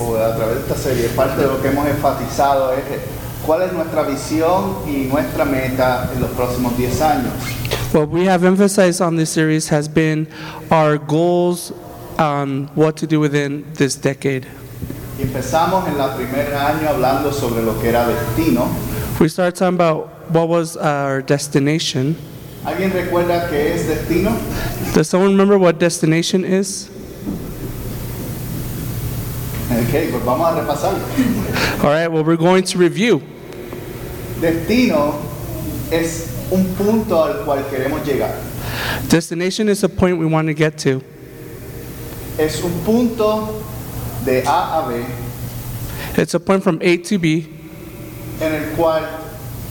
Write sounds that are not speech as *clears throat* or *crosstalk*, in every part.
o a través de esta serie, parte de lo que hemos enfatizado es cuál es nuestra visión y nuestra meta en los próximos 10 años. What we have emphasized on this series has been our goals on what to do within this decade. Y empezamos en el primer año hablando sobre lo que era destino. We started talking about what was our destination. ¿Alguien recuerda qué es destino? Does someone remember what destination is? Ok, pues vamos a repasarlo. All right, well, we're going to review. Destino es un punto al cual queremos llegar. Destination is a point we want to get to. Es un punto de A a B It's a point from A to B en el cual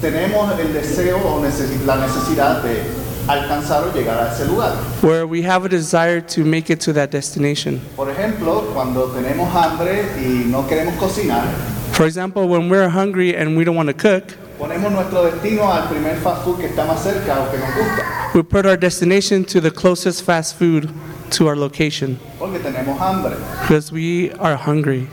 tenemos el deseo o necesi- la necesidad de alcanzar o llegar a ese lugar. where we have a desire to make it to that destination. Por ejemplo, cuando tenemos hambre y no queremos cocinar, For example, when we're hungry and we don't want to cook, ponemos nuestro destino al primer fast food que está más cerca o que nos gusta, we put our destination to the closest fast food to our location porque tenemos hambre. because we are hungry.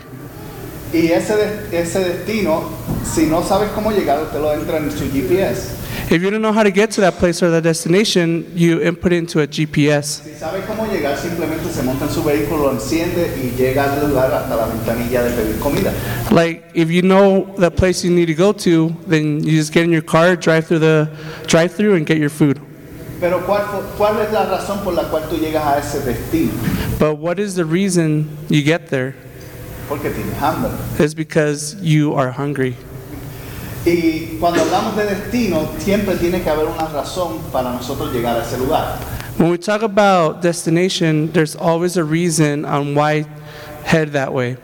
Y ese, de- ese destino, si no sabes cómo llegar, usted lo entra en su GPS. If you don't know how to get to that place or that destination, you input it into a GPS. Si sabe cómo llegar, simplemente se monta en su vehículo, enciende y llega al lugar hasta la ventanilla de pedir comida. Like if you know the place you need to go to, then you just get in your car, drive through the drive-through, and get your food. Pero ¿cuál, ¿cuál es la razón por la cual tú llegas a ese destino? But what is the reason you get there? Porque tienes hambre. It's because you are hungry. Y cuando hablamos de destino, siempre tiene que haber una razón para nosotros llegar a ese lugar. When we talk about destination, there's always a reason on why head that way.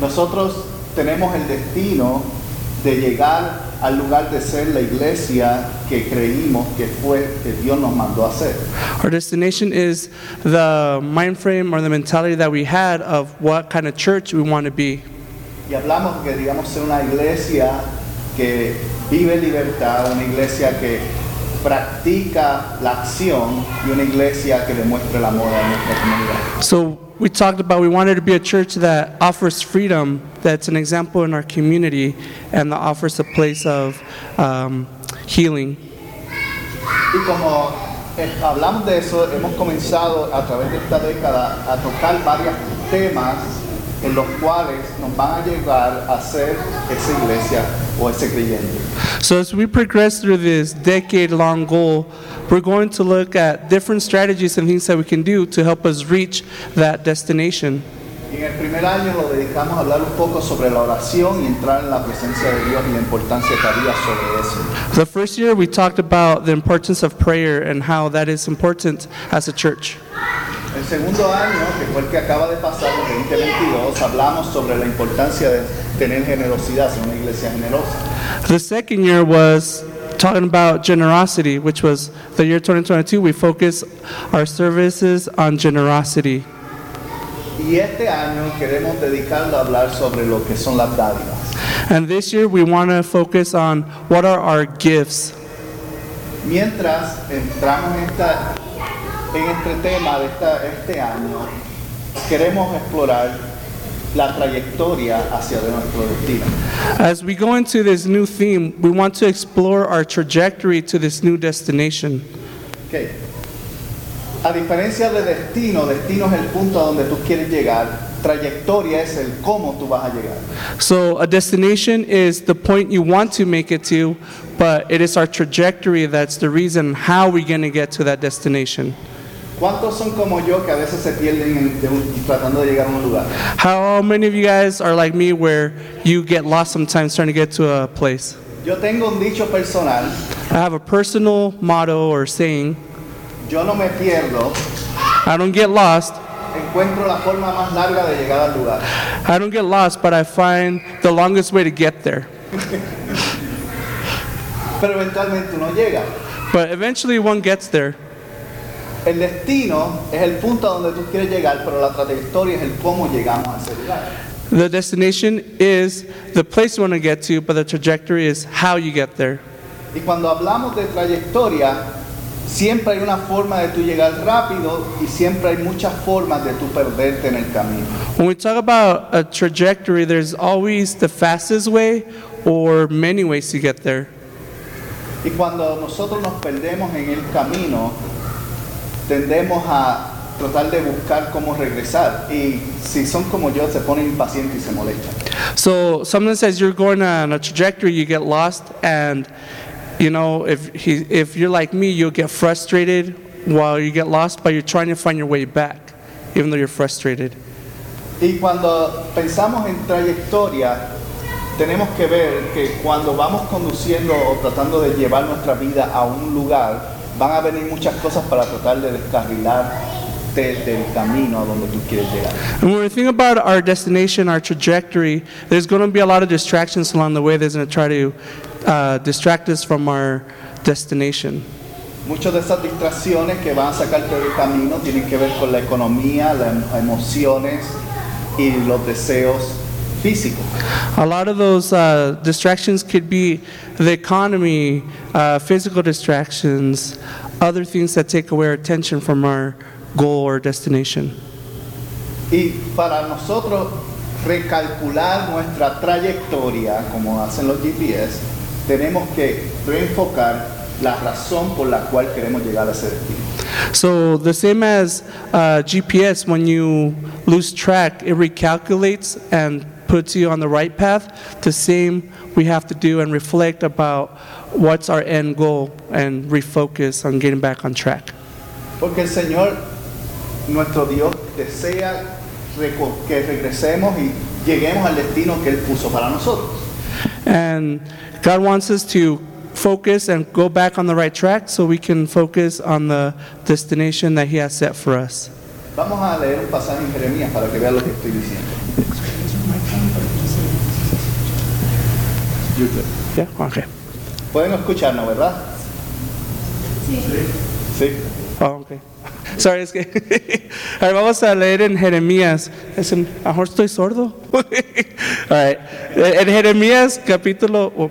Nosotros tenemos el destino de llegar al lugar de ser la iglesia que creímos que fue que Dios nos mandó a hacer. Our destination is the mind frame or the mentality that we had of what kind of church we want to be. Y hablamos que digamos ser una iglesia que vive libertad, una iglesia que practica la acción y una iglesia que demuestre el amor a nuestra comunidad. So we talked about we wanted to be a church that offers freedom, that's an example in our community, and that offers a place of um, healing. Y como eh, hablamos de eso, hemos comenzado a través de esta década a tocar varios temas en los cuales nos van a llevar a ser esa iglesia o ese creyente. So as we progress through this decade-long goal, we're going to look at different strategies and things that we can do to help us reach that destination. Y en el primer año lo dedicamos a hablar un poco sobre la oración y entrar en la presencia de Dios y la importancia que había sobre eso. The first year we talked about the importance of prayer and how that is important as a church. El segundo año, que fue el que acaba de pasar, el 2022, hablamos sobre la importancia de tener generosidad, ser una iglesia generosa. The second year was talking about generosity, which was the year 2022. We focus our services on generosity. Y este año queremos dedicarlo a hablar sobre lo que son las dádivas. And this year we want to focus on what are our gifts. Mientras entramos en, esta, en este tema de esta- este año, queremos explorar la trayectoria hacia nuestro destino. As we go into this new theme, we want to explore our trajectory to this new destination. Ok. A diferencia de destino, destino es el punto a donde tú quieres llegar, trayectoria es el cómo tú vas a llegar. So, a destination is the point you want to make it to, but it is our trajectory that's the reason how we're going to get to that destination. ¿Cuántos son como yo que a veces se pierden en- de un- tratando de llegar a un lugar? How many of you guys are like me where you get lost sometimes trying to get to a place? Yo tengo un dicho personal, I have a personal motto or saying yo no me pierdo I don't get lost encuentro la forma más larga de llegar al lugar. I don't get lost, but I find the longest way to get there. *laughs* Pero eventualmente uno llega. But eventually one gets there. El destino es el punto a donde tú quieres llegar, pero la trayectoria es el cómo llegamos a ese lugar. The destination is the place you want to get to, but the trajectory is how you get there. Y cuando hablamos de trayectoria, siempre hay una forma de tú llegar rápido y siempre hay muchas formas de tú perderte en el camino. When we talk about a trajectory, there's always the fastest way or many ways to get there. Y cuando nosotros nos perdemos en el camino, tendemos a tratar de buscar cómo regresar. Y si son como yo, se ponen impacientes y se molestan. So sometimes as you're going on a trajectory, you get lost, and you know if he, if you're like me, you'll get frustrated while you get lost, but you're trying to find your way back, even though you're frustrated. Y cuando pensamos en trayectoria, tenemos que ver que cuando vamos conduciendo o tratando de llevar nuestra vida a un lugar, van a venir muchas cosas para tratar de descarrilarte del camino a donde tú quieres llegar. And when we think about our destination, our trajectory, there's going to be a lot of distractions along the way that's going to try to uh, distract us from our destination. Muchas de esas distracciones que van a sacarte del camino tienen que ver con la economía, las emociones y los deseos físicos. A lot of those uh, distractions could be the economy, uh, physical distractions, other things that take away our attention from our goal or destination. Y para nosotros recalcular nuestra trayectoria, como hacen los GPS, tenemos que reenfocar la razón por la cual queremos llegar a ese destino. So, the same as uh, GPS, when you lose track, it recalculates and puts you on the right path. The same we have to do and reflect about what's our end goal and refocus on getting back on track. Porque el Señor, nuestro Dios, desea que regresemos y lleguemos al destino que Él puso para nosotros. And God wants us to focus and go back on the right track so we can focus on the destination that He has set for us. Vamos a leer un pasaje en Jeremías para que vean lo que estoy diciendo. Yeah? Okay. Pueden escucharnos, ¿verdad? Sí. Oh, okay. *laughs* Sorry, es que. *laughs* Right, vamos a leer en Jeremías. Es en, a lo mejor estoy sordo. *laughs* All right. En Jeremías, capítulo. oh,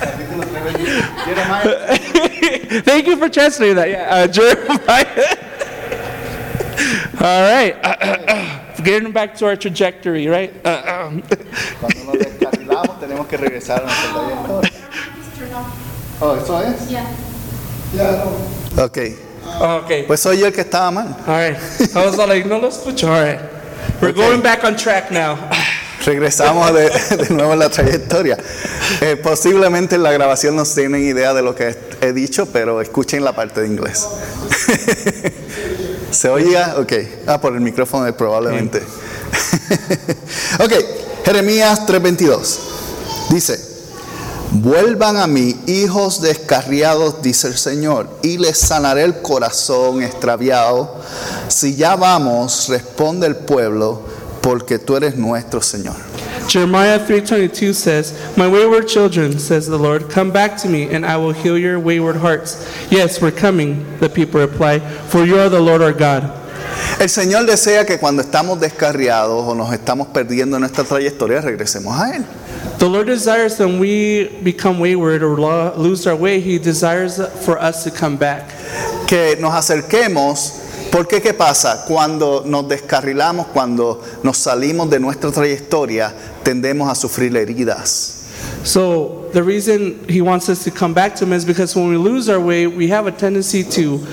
Capítulo 3, 23. Jeremiah Thank you for translating that. Yeah, uh, Jeremiah. All right. *clears throat* Getting back to our trajectory, right? Uh, um, Cuando nos descarrilamos *laughs* tenemos que regresar a trayectoria. Oh, ¿eso es? Yeah. Ok. oh, okay. Pues soy yo el que estaba mal. All right. I was like, no lo escucho. All right. We're Okay. going back on track now. Regresamos de, de nuevo en la trayectoria. Eh, posiblemente en la grabación no tienen idea de lo que he dicho, pero escuchen la parte de inglés. *laughs* ¿Se oía? Ok. Ah, por el micrófono eh, probablemente. *laughs* ok, Jeremías 3:22. Dice, vuelvan a mí, hijos descarriados, dice el Señor, y les sanaré el corazón extraviado. Si ya vamos, responde el pueblo, porque tú eres nuestro Señor. Jeremiah 3:22 says, "My wayward children," says the Lord, "come back to me, and I will heal your wayward hearts." Yes, we're coming, the people reply, "For you are the Lord our God." El Señor desea que cuando estamos descarriados o nos estamos perdiendo en nuestra trayectoria, regresemos a Él. The Lord desires when we become wayward or lo- lose our way, He desires for us to come back. Que nos acerquemos, porque ¿qué pasa? Cuando nos descarrilamos, cuando nos salimos de nuestra trayectoria, tendemos a sufrir heridas. So the reason He wants us to come back to Him is because when we lose our way, we have a tendency to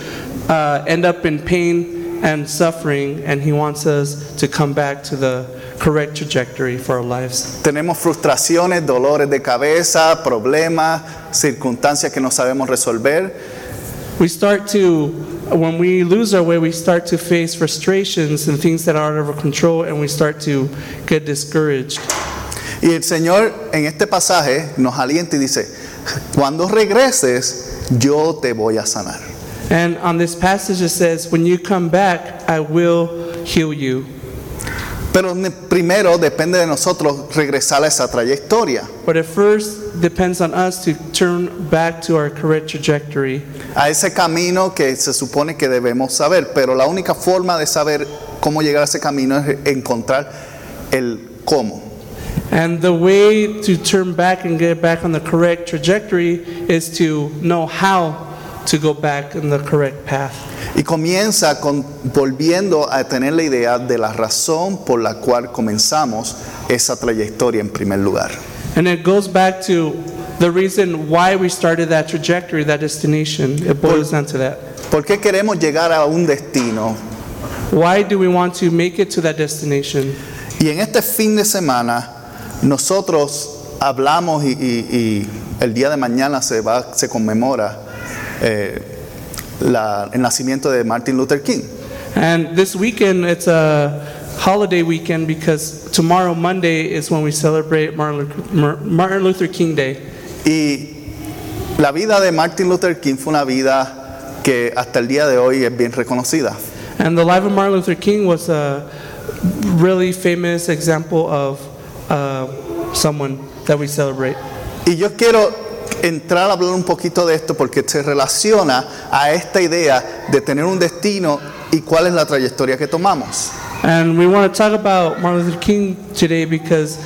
uh, end up in pain and suffering, and He wants us to come back to the correct trajectory for our lives. Tenemos frustraciones, dolores de cabeza, problemas, circunstancias que no sabemos resolver. We start to, when we lose our way, we start to face frustrations and things that are out of our control, and we start to get discouraged. Y el Señor en este pasaje nos alienta y dice, cuando regreses, yo te voy a sanar. And on this passage it says, When you come back, I will heal you. Pero primero depende de nosotros regresar a esa trayectoria, But at first depends on us to turn back to our correct trajectory. a ese camino que se supone que debemos saber. Pero la única forma de saber cómo llegar a ese camino es encontrar el cómo. And the way to turn back and get back on the correct trajectory is to know how to go back in the correct path. Y comienza con volviendo a tener la idea de la razón por la cual comenzamos esa trayectoria en primer lugar. And it goes back to the reason why we started that trajectory, that destination. It boils down to that. ¿Por qué queremos llegar a un destino? Why do we want to make it to that destination? Y en este fin de semana nosotros hablamos y, y- y el día de mañana se, va, se conmemora eh, la- el nacimiento de Martin Luther King. And this weekend, it's a holiday weekend because tomorrow, Monday, is when we celebrate Martin Luther- King Day. Y la vida de Martin Luther King fue una vida que hasta el día de hoy es bien reconocida. And the life of Martin Luther King was a really famous example of uh, someone that we celebrate. Y yo quiero entrar a hablar un poquito de esto porque se relaciona a esta idea de tener un destino y cuál es la trayectoria que tomamos. And we want to talk about Martin Luther King today because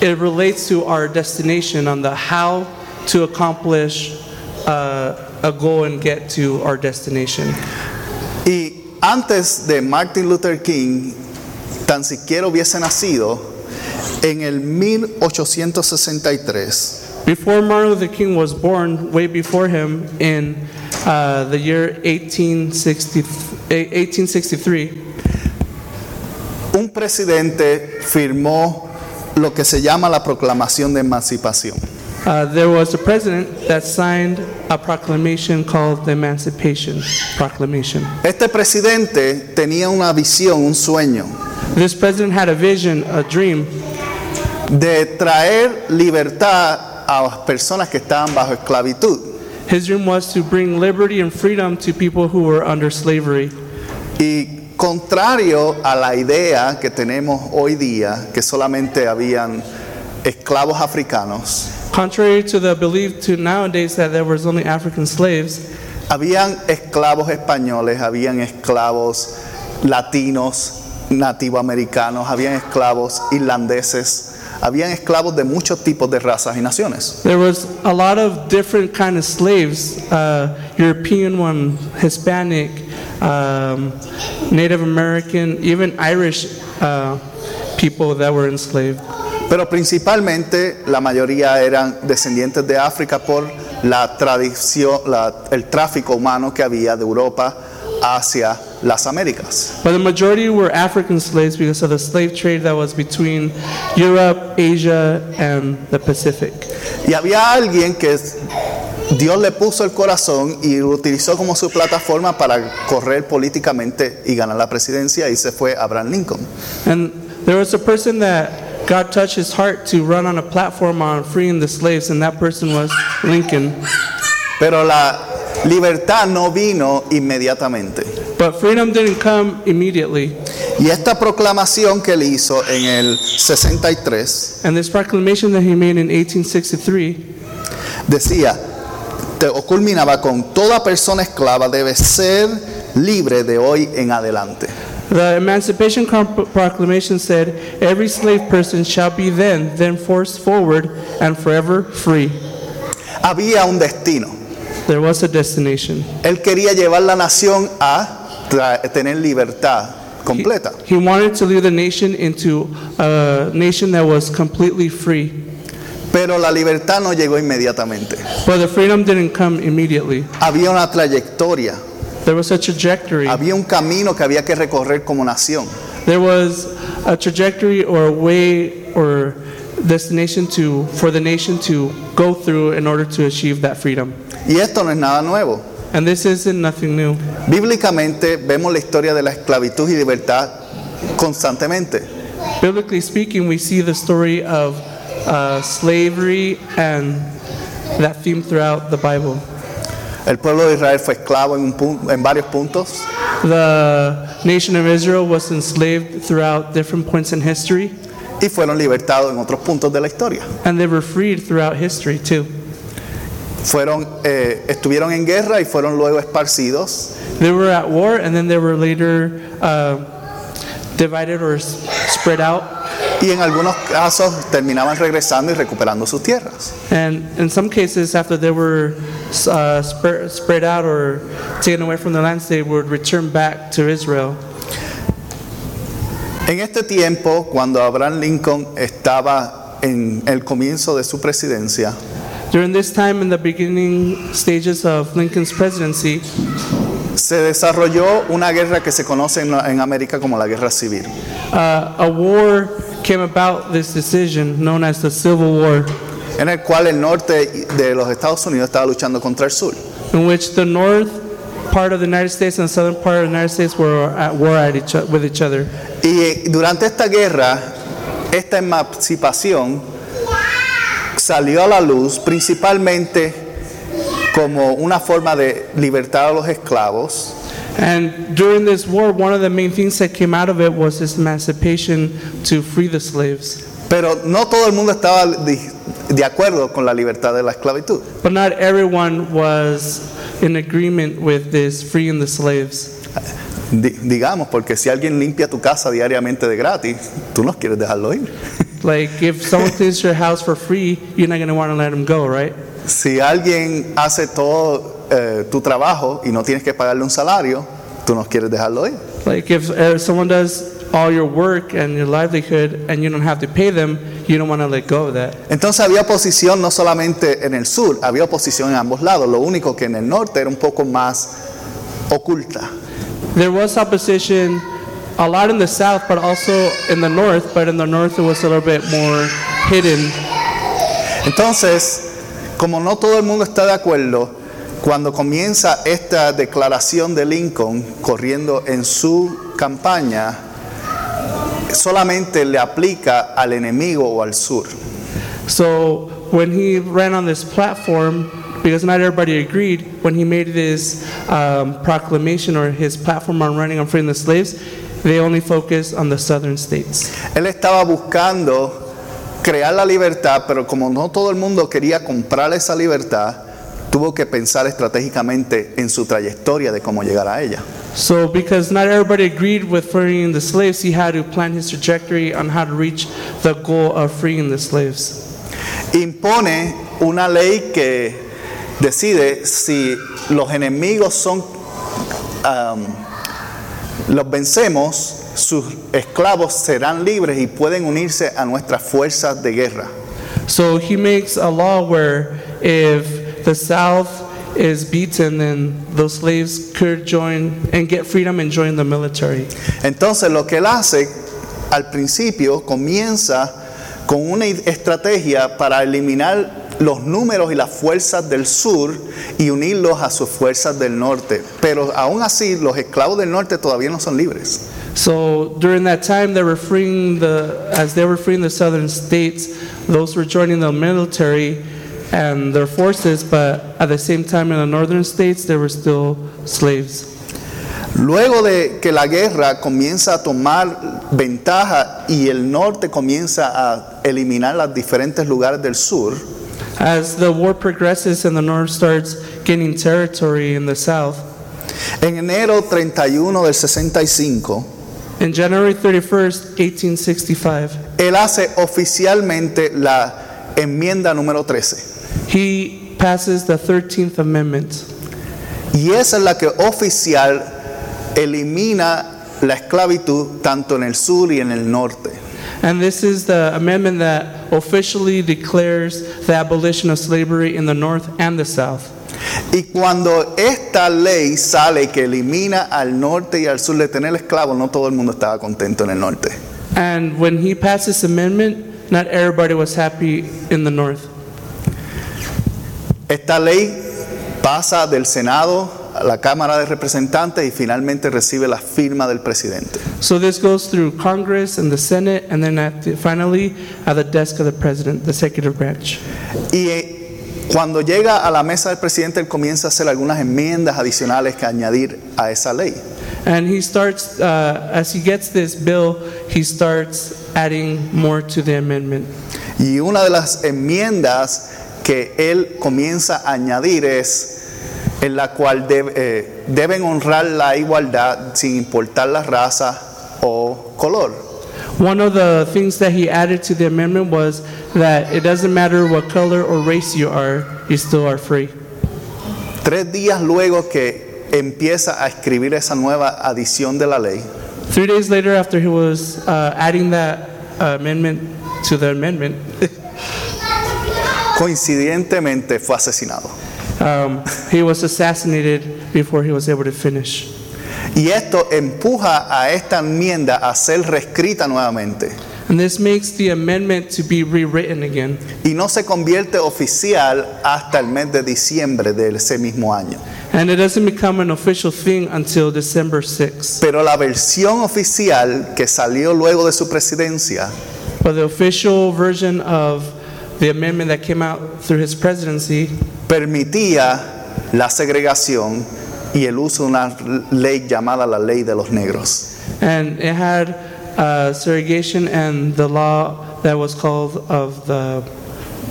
it relates to our destination on the how to accomplish uh, a goal and get to our destination. Y antes de Martin Luther King, tan siquiera hubiese nacido, en el 1863, Before Martin Luther King was born, way before him, in uh, the year 1860, eh, 1863, un presidente firmó lo que se llama la Proclamación de Emancipación. uh, there was a president that signed a proclamation called the Emancipation Proclamation. Este presidente tenía una visión, un sueño, This president had a vision, a dream, de traer libertad a las personas que estaban bajo esclavitud. His dream was to bring liberty and freedom to people who were under slavery. Y contrario a la idea que tenemos hoy día, que solamente habían esclavos africanos, Contrary to the belief to nowadays that there was only African slaves, habían esclavos españoles, habían esclavos latinos, nativoamericanos, habían esclavos irlandeses, habían esclavos de muchos tipos de razas y naciones. there was a lot of different kind of slaves, uh, European one, Hispanic, um, Native American, even Irish uh, people that were enslaved. Pero principalmente la mayoría eran descendientes de África por la tradición, la- el tráfico humano que había de Europa hacia las Américas. But the majority were African slaves because of the slave trade that was between Europe, Asia, and the Pacific. Y había alguien que Dios le puso el corazón y lo utilizó como su plataforma para correr políticamente y ganar la presidencia y se fue Abraham Lincoln. And there was a person that God touched his heart to run on a platform on freeing the slaves, and that person was Lincoln. Pero la libertad no vino inmediatamente. But freedom didn't come immediately. Y esta proclamación que él hizo en el 63 And this proclamation that he made in 1863 decía, te- o culminaba con toda persona esclava debe ser libre de hoy en adelante. The Emancipation Proclamation said, Every slave person shall be then, then forced forward, and forever free. Había un destino. There was a destination. Él quería llevar la nación a tener libertad completa. He wanted to lead the nation into a nation that was completely free. Pero la libertad no llegó inmediatamente. But the freedom didn't come immediately. Había una trayectoria, There was a trajectory. había un camino que había que recorrer como nación. There was a trajectory or a way or destination to for the nation to go through in order to achieve that freedom. Y esto no es nada nuevo. And this isn't nothing new. Bíblicamente vemos la historia de la esclavitud y libertad constantemente. Biblically speaking, we see the story of uh, slavery and that theme throughout the Bible. El pueblo de Israel fue esclavo en, un pun- en varios puntos. The nation of Israel was enslaved throughout different points in history, y fueron libertados en otros puntos de la historia. and they were freed throughout history too. Fueron, eh, estuvieron en guerra y fueron luego esparcidos They were at war, and then they were later uh, divided or spread out. y en algunos casos terminaban regresando y recuperando sus tierras. And in some cases, after they were uh, spread, spread out or taken away from their lands, they would return back to Israel. En este tiempo, cuando Abraham Lincoln estaba en el comienzo de su presidencia, During this time, in the beginning stages of Lincoln's presidency, se desarrolló una guerra que se conoce en, la- en América como la guerra civil. uh, a war came about this decision known as the Civil War, en el cual el norte de los Estados Unidos estaba luchando contra el sur. in which the north part of the United States and the southern part of the United States were at war at each, with each other. Y eh, durante esta guerra, esta emancipación salió a la luz principalmente como una forma de libertar a los esclavos And during this war, one of the main things that came out of it was this emancipation to free the slaves. Pero no todo el mundo estaba de, de acuerdo con la libertad de la esclavitud. But not everyone was in agreement with this freeing the slaves. Di- digamos, porque si alguien limpia tu casa diariamente de gratis, tú no quieres dejarlo ir. Like, if someone cleans your house for free, you're not going to want to let them go, right? Si alguien hace todo eh, tu trabajo y no tienes que pagarle un salario, tú no quieres dejarlo ir. Like, if uh, someone does all your work and your livelihood and you don't have to pay them, you don't want to let go of that. Entonces había oposición no solamente en el sur, había oposición en ambos lados. Lo único que en el norte era un poco más oculta. There was opposition a lot in the south, but also in the north, but in the north it was a little bit more hidden. Entonces, como no todo el mundo está de acuerdo, cuando comienza esta declaración de Lincoln corriendo en su campaña, solamente le aplica al enemigo o al sur. So when he ran on this platform, because not everybody agreed, when he made this um, proclamation or his platform on running on freeing the slaves, they only focused on the southern states. Él estaba buscando crear la libertad, pero como no todo el mundo quería comprar esa libertad, tuvo que pensar estratégicamente en su trayectoria de cómo llegar a ella. So because not everybody agreed with freeing the slaves, he had to plan his trajectory on how to reach the goal of freeing the slaves. Impone una ley que decide si los enemigos son, am, los vencemos, sus esclavos serán libres y pueden unirse a nuestras fuerzas de guerra. So he makes a law where if the South is beaten, then those slaves could join and get freedom and join the military. Entonces lo que él hace al principio comienza con una estrategia para eliminar los números y las fuerzas del sur y unirlos a sus fuerzas del norte. Pero aún así los esclavos del norte todavía no son libres. So during that time, they were freeing the, as they were freeing the southern states, those were joining the military and their forces, but at the same time in the northern states, they were still slaves. Luego de que la guerra comienza a tomar ventaja y el norte comienza a eliminar los diferentes lugares del sur, As the war progresses and the north starts gaining territory in the south, en enero 31 del 65, in January 31st, 1865, él hace oficialmente la enmienda número 13. he passes the 13th Amendment. Y esa es la que oficial elimina la esclavitud tanto en el sur y en el norte. And this is the amendment that officially declares the abolition of slavery in the north and the south. Y cuando esta ley sale que elimina al norte y al sur de tener esclavos, no todo el mundo estaba contento en el norte. And when he passed this amendment, not everybody was happy in the north. Esta ley pasa del Senado a la Cámara de Representantes y finalmente recibe la firma del presidente. So this goes through Congress and the Senate, and then at the, finally at the desk of the president, the executive branch. Y eh, cuando llega a la mesa del presidente, él comienza a hacer algunas enmiendas adicionales que añadir a esa ley. And he starts, uh, as he gets this bill, he starts adding more to the amendment. Y una de las enmiendas que él comienza a añadir es en la cual deb- eh, deben honrar la igualdad sin importar la raza o color. One of the things that he added to the amendment was that it doesn't matter what color or race you are, you still are free. Tres días luego que empieza a escribir esa nueva adición de la ley, Three days later, after he was uh, adding that uh, amendment to the amendment, *laughs* coincidentemente fue asesinado. Um, he was assassinated before he was able to finish. Y esto empuja a esta enmienda a ser reescrita nuevamente And this makes the amendment to be rewritten again. y no se convierte oficial hasta el mes de diciembre de ese mismo año. And it doesn't become an official thing until December 6th. Pero la versión oficial que salió luego de su presidencia But the official version of the amendment that came out through his presidency permitía la segregación y el uso de una ley llamada la ley de los negros. And it had uh, segregation and the law that was called of the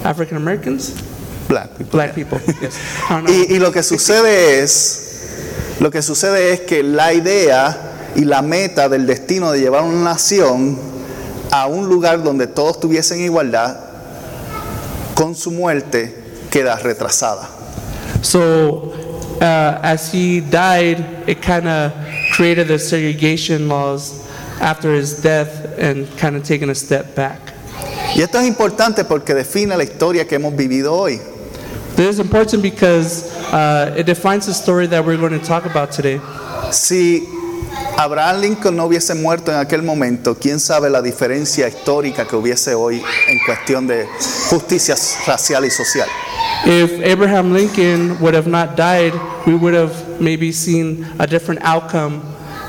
African Americans, Black people. black people. *laughs* Yes. I don't know. Y, y lo que sucede es, lo que sucede es que la idea y la meta del destino de llevar una nación a un lugar donde todos tuviesen igualdad, con su muerte queda retrasada. So uh, as he died, it kind of created the segregation laws after his death and kind of taken a step back. Y esto es importante porque define la historia que hemos vivido hoy. This is important because uh, it defines the story that we're going to talk about today. Si Abraham Lincoln no hubiese muerto en aquel momento, quién sabe la diferencia histórica que hubiese hoy en cuestión de justicia racial y social. If Abraham Lincoln would have not died, we would have maybe seen a different outcome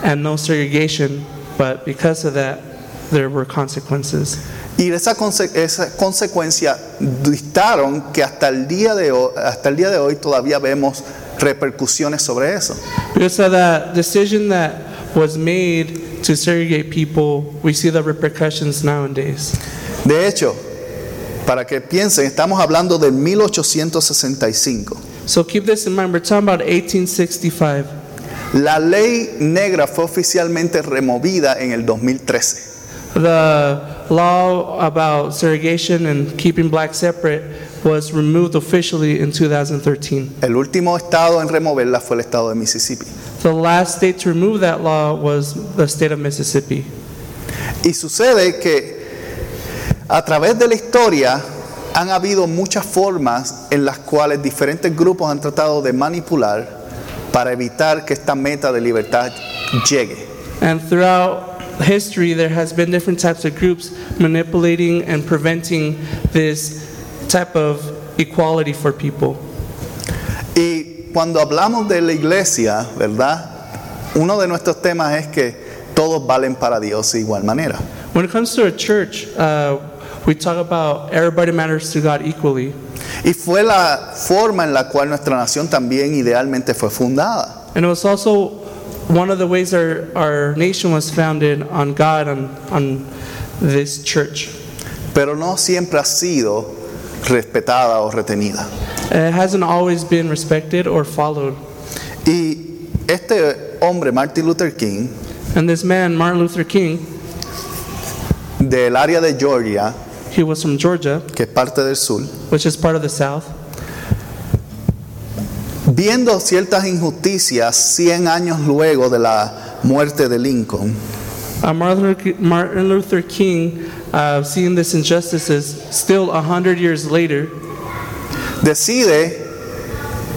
and no segregation, but because of that, there were consequences. Y esa, conse- esa consecuencia dictaron que hasta el, día de hoy, hasta el día de hoy todavía vemos repercusiones sobre eso. Because of that decision that was made to segregate people, we see the repercussions nowadays. De hecho, para que piensen, estamos hablando del 1865. So keep this in mind. We're talking about 1865. La ley negra fue oficialmente removida en el 2013. The law about segregation and keeping blacks separate was removed officially in 2013. El último estado en removerla fue el estado de Mississippi. The last state to remove that law was the state of Mississippi. Y sucede que a través de la historia han habido muchas formas en las cuales diferentes grupos han tratado de manipular para evitar que esta meta de libertad llegue. And throughout history, there has been different types of groups manipulating and preventing this type of equality for people. Y cuando hablamos de la iglesia, ¿verdad? Uno de nuestros temas es que todos valen para Dios de igual manera. When it comes to a church, uh, we talk about everybody matters to God equally. Y fue la forma en la cual nuestra nación también idealmente fue fundada. And it was also one of the ways our, our nation was founded on God, on, on this church. Pero no siempre ha sido respetada o retenida. It hasn't always been respected or followed. Y este hombre, Martin Luther King, And this man, Martin Luther King, del área de Georgia, he was from Georgia, que es parte del sur, which is part of the South. viendo ciertas injusticias 100 años luego de la muerte de Lincoln, Uh, Martin, Luther, King, uh, seeing these injustices, still a hundred years later, decide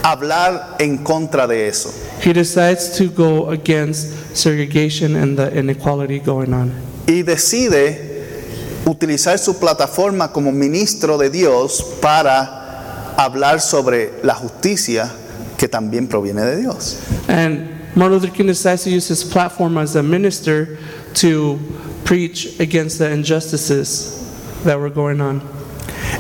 hablar en contra de eso. he decides to go against segregation and the inequality going on. Y decide utilizar su plataforma como ministro de Dios para hablar sobre la justicia que también proviene de Dios. And Martin Luther King decides to use his platform as a minister to preach against the injustices that were going on.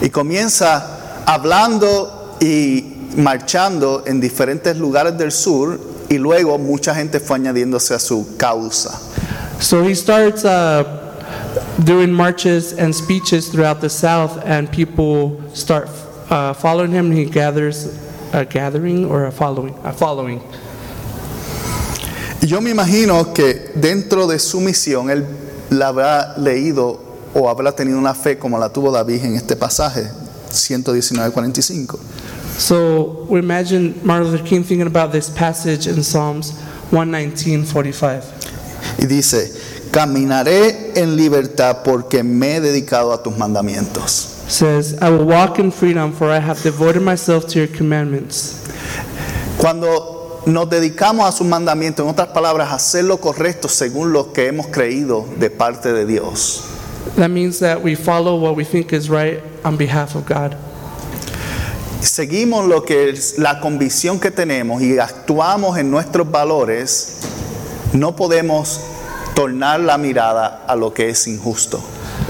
Y comienza hablando y marchando en diferentes lugares del sur y luego mucha gente fue añadiéndose a su causa. So he starts uh, doing marches and speeches throughout the South, and people start uh, following him. He gathers a gathering or a following, a following. Yo me imagino que dentro de su misión él la habrá leído o habrá tenido una fe como la tuvo David en este pasaje, 119.45. So we imagine Martin Luther King thinking about this passage in Psalms 119:45. Y dice, caminaré en libertad porque me he dedicado a tus mandamientos. Says, "I will walk in freedom, for I have devoted myself to your commandments." Cuando nos dedicamos a sus mandamientos, en otras palabras, a hacer lo correcto según lo que hemos creído de parte de Dios. That means that we follow what we think is right on behalf of God. Seguimos lo que es la convicción que tenemos y actuamos en nuestros valores, no podemos tornar la mirada a lo que es injusto.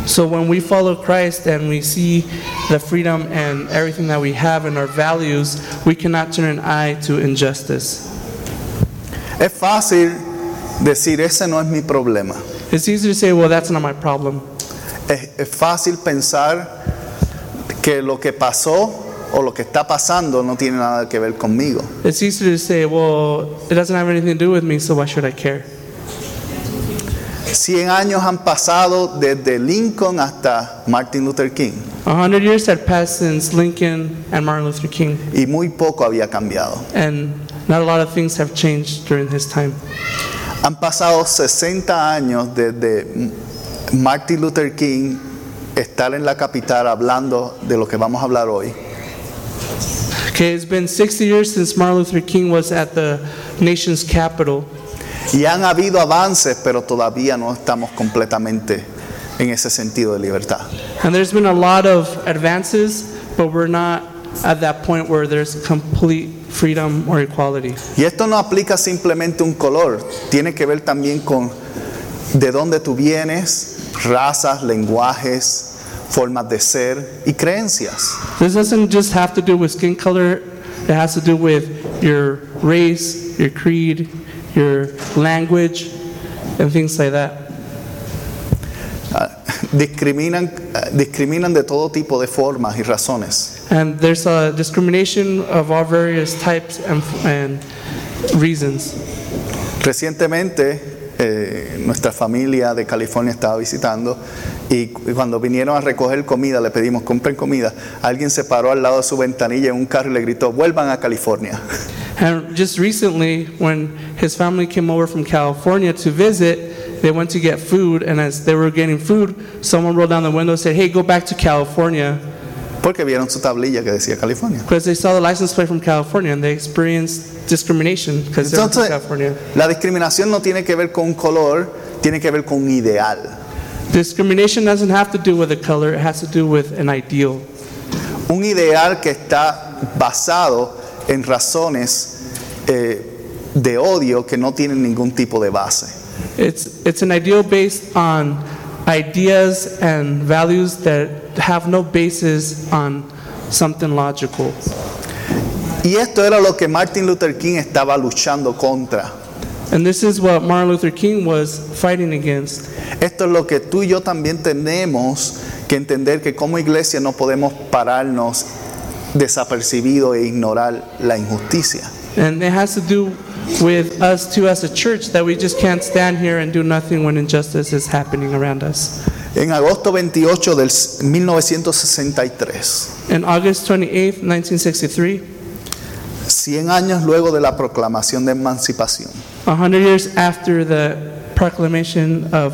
So when we follow Christ and we see the freedom and everything that we have and our values, we cannot turn an eye to injustice. Es fácil decir, ese no es mi problema. It's easy to say, well, that's not my problem. Es, es fácil pensar que lo que pasó o lo que está pasando no tiene nada que ver conmigo. It's easy to say, well, it doesn't have anything to do with me, so why should I care? Cien años han pasado desde Lincoln hasta Martin Luther King A hundred years had passed since Lincoln and Martin Luther King, y muy poco había cambiado. and not a lot of things have changed during his time. Han pasado 60 años desde Martin Luther King estar en la capital hablando de lo que vamos a hablar hoy. Okay, it's been 60 years since Martin Luther King was at the nation's capital, Y han habido avances, pero todavía no estamos completamente en ese sentido de libertad. and there's been a lot of advances, but we're not at that point where there's complete freedom or equality. Y esto no aplica simplemente un color, tiene que ver también con de dónde tú vienes, razas, lenguajes, formas de ser y creencias. This doesn't just have to do with skin color, it has to do with your race, your creed, your language, and things like that. Ah, discriminan, ah, discriminan de todo tipo de formas y razones. And there's a discrimination of all various types and, and reasons. Recientemente eh, nuestra familia de California estaba visitando y cu- cuando vinieron a recoger comida le pedimos compren comida. Alguien se paró al lado de su ventanilla en un carro y le gritó vuelvan a California. And just recently, when his family came over from California to visit, they went to get food, and as they were getting food, someone rolled down the window and said, Hey, go back to California. Porque vieron su tablilla que decía California. Because they saw the license plate from California and they experienced discrimination because they're from California. la discriminación no tiene que ver con color, tiene que ver con ideal. Discrimination doesn't have to do with a color, it has to do with an ideal. Un ideal que está basado en razones eh, de odio que no tienen ningún tipo de base. It's, it's an ideal based on ideas and values that have no basis on something logical. Y esto era lo que Martin Luther King estaba luchando contra. And this is what Martin Luther King was fighting against. Esto es lo que tú y yo también tenemos que entender que como iglesia no podemos pararnos desapercibido e ignorar la injusticia. And it has to do with us too as a church that we just can't stand here and do nothing when injustice is happening around us. En agosto 28 del 1963, In August 28, 1963, 100 años luego de la proclamación de emancipación, a hundred years after the proclamation of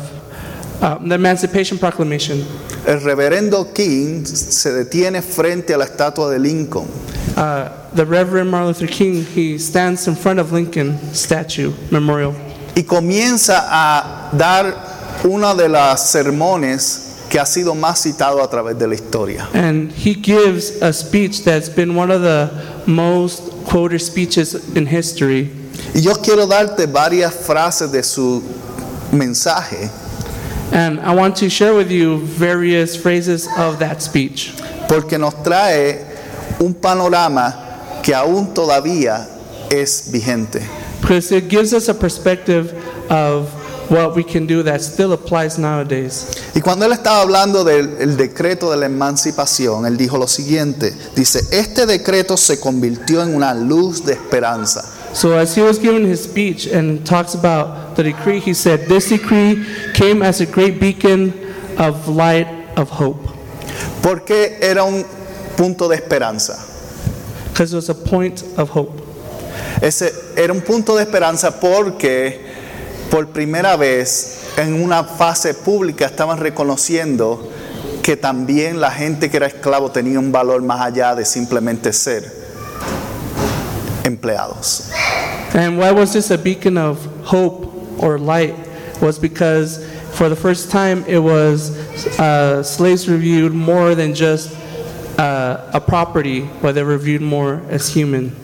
uh, the Emancipation Proclamation, el reverendo King se detiene frente a la estatua de Lincoln. Uh, the Reverend Martin Luther King he stands in front of Lincoln statue memorial, y comienza a dar una de las sermones que ha sido más citado a través de la historia. and he gives a speech that's been one of the most quoted speeches in history. Y yo quiero darte varias frases de su mensaje, And I want to share with you various phrases of that speech porque nos trae un panorama que aún todavía es vigente. because it gives us a perspective of what we can do that still applies nowadays. Y cuando él estaba hablando del el decreto de la emancipación, él dijo lo siguiente, dice, este decreto se convirtió en una luz de esperanza. So as he was giving his speech and talks about the decree, he said, This decree came as a great beacon of light of hope. Porque era un punto de esperanza. Because it was a point of hope. Ese era un punto de esperanza porque por primera vez en una fase pública estaban reconociendo que también la gente que era esclavo tenía un valor más allá de simplemente ser empleados. And why was this a beacon of hope or light? Was because for the first time it was uh, slaves reviewed more than just uh, a property, but they were viewed more as human.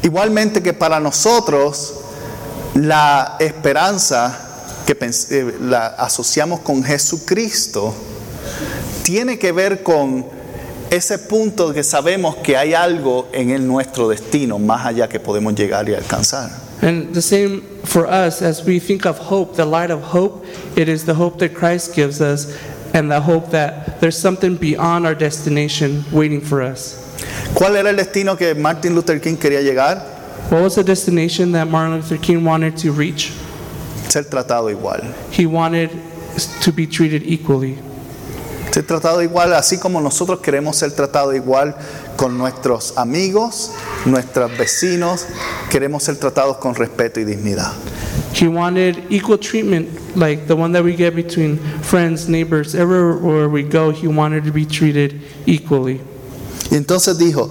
Igualmente que para nosotros la esperanza que eh, la asociamos con Jesucristo tiene que ver con ese punto que sabemos que hay algo en el nuestro destino más allá que podemos llegar y alcanzar. And the same for us as we think of hope, the light of hope, it is the hope that Christ gives us and the hope that there's something beyond our destination waiting for us. ¿Cuál era el destino que Martin Luther King quería llegar? What was the destination that Martin Luther King wanted to reach? Ser tratado igual. He wanted to be treated equally. Ser tratado igual, así como nosotros queremos ser tratados igual con nuestros amigos, nuestros vecinos, queremos ser tratados con respeto y dignidad. He wanted equal treatment like the one that we get between friends, neighbors, everywhere we go, he wanted to be treated equally. Y entonces dijo,